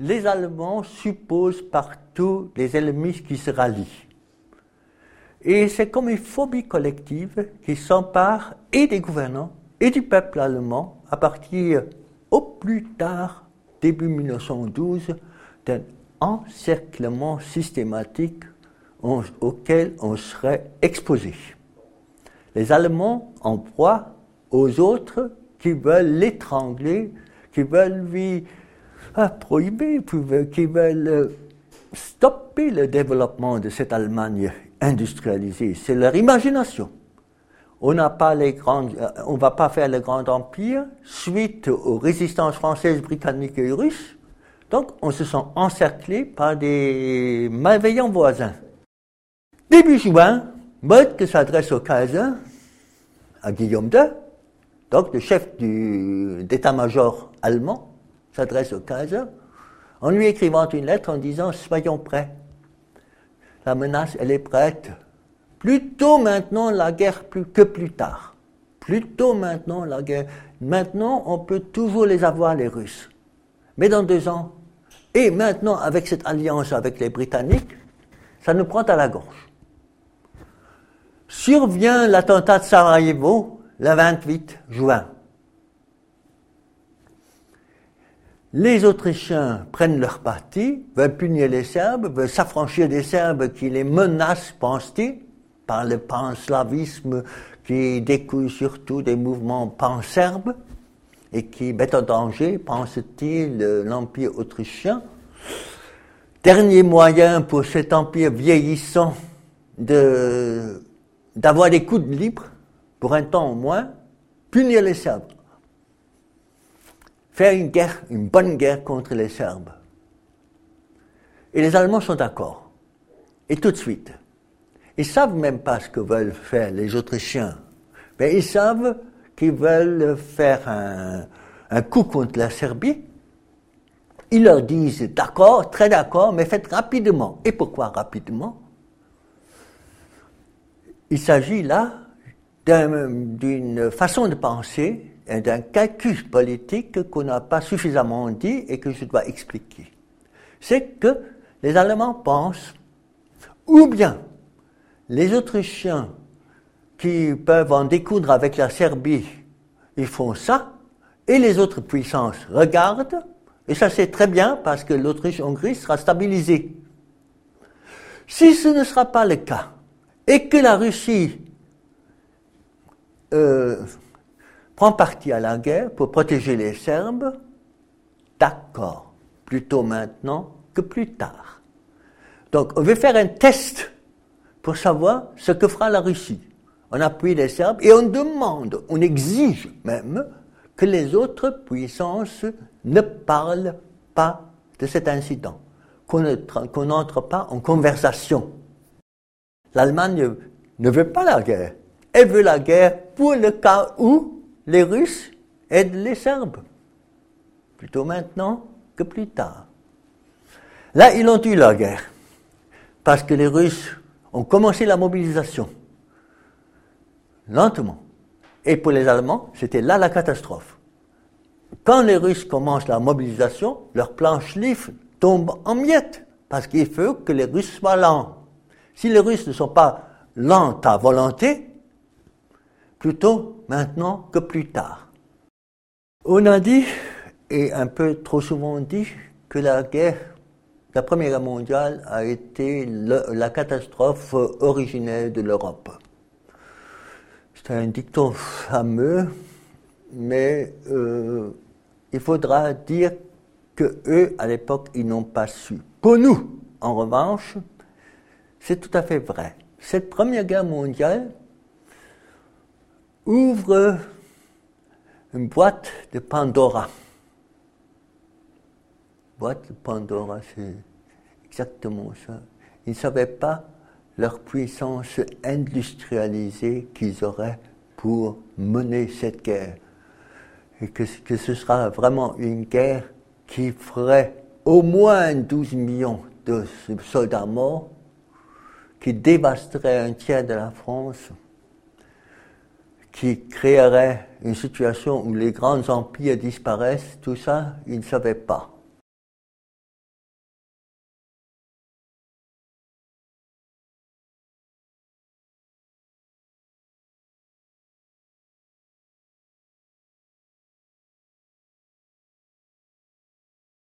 Les Allemands supposent partout les ennemis qui se rallient. Et c'est comme une phobie collective qui s'empare et des gouvernants et du peuple allemand à partir au plus tard, début 1912, d'un encerclement systématique auquel on serait exposé. Les Allemands en proie aux autres qui veulent l'étrangler, qui veulent lui à prohiber, qui veulent euh, stopper le développement de cette Allemagne industrialisée. C'est leur imagination. On n'a pas les grandes, euh, on va pas faire le grand empire suite aux résistances françaises, britanniques et russes. Donc, on se sent encerclé par des malveillants voisins. Début juin, Moltke s'adresse au Kaiser, à Guillaume II, donc le chef d'état-major allemand, s'adresse au Kaiser, en lui écrivant une lettre en disant Soyons prêts. La menace, elle est prête. Plutôt maintenant la guerre plus que plus tard. Plutôt maintenant la guerre. Maintenant, on peut toujours les avoir, les Russes. Mais dans deux ans, et maintenant avec cette alliance avec les Britanniques, ça nous prend à la gorge. Survient l'attentat de Sarajevo le 28 juin. Les Autrichiens prennent leur parti, veulent punir les Serbes, veulent s'affranchir des Serbes qui les menacent, pense-t-il, par le panslavisme qui découle surtout des mouvements panserbes et qui met en danger, pense-t-il, l'Empire autrichien. Dernier moyen pour cet empire vieillissant d'avoir des coups de libre, pour un temps au moins, punir les Serbes faire une guerre, une bonne guerre contre les Serbes. Et les Allemands sont d'accord. Et tout de suite. Ils savent même pas ce que veulent faire les Autrichiens. Mais ils savent qu'ils veulent faire un, un coup contre la Serbie. Ils leur disent d'accord, très d'accord, mais faites rapidement. Et pourquoi rapidement? Il s'agit là d'une façon de penser d'un calcul politique qu'on n'a pas suffisamment dit et que je dois expliquer. C'est que les Allemands pensent, ou bien les Autrichiens qui peuvent en découdre avec la Serbie, ils font ça, et les autres puissances regardent, et ça c'est très bien parce que l'Autriche-Hongrie sera stabilisée. Si ce ne sera pas le cas, et que la Russie euh, prend parti à la guerre pour protéger les Serbes, d'accord, plutôt maintenant que plus tard. Donc on veut faire un test pour savoir ce que fera la Russie. On appuie les Serbes et on demande, on exige même que les autres puissances ne parlent pas de cet incident, qu'on n'entre pas en conversation. L'Allemagne ne veut pas la guerre. Elle veut la guerre pour le cas où les Russes aident les Serbes, plutôt maintenant que plus tard. Là, ils ont eu la guerre, parce que les Russes ont commencé la mobilisation, lentement. Et pour les Allemands, c'était là la catastrophe. Quand les Russes commencent la mobilisation, leur plan Schlieff tombe en miettes, parce qu'il faut que les Russes soient lents. Si les Russes ne sont pas lents à volonté, plutôt maintenant que plus tard. On a dit, et un peu trop souvent dit, que la guerre, la Première Guerre mondiale a été la catastrophe originelle de l'Europe. C'est un dicton fameux, mais euh, il faudra dire que eux, à l'époque, ils n'ont pas su. Pour nous, en revanche, c'est tout à fait vrai. Cette Première Guerre mondiale, ouvre une boîte de Pandora. Boîte de Pandora, c'est exactement ça. Ils ne savaient pas leur puissance industrialisée qu'ils auraient pour mener cette guerre. Et que, que ce sera vraiment une guerre qui ferait au moins 12 millions de soldats morts, qui dévasterait un tiers de la France qui créerait une situation où les grands empires disparaissent, tout ça, ils ne savaient pas.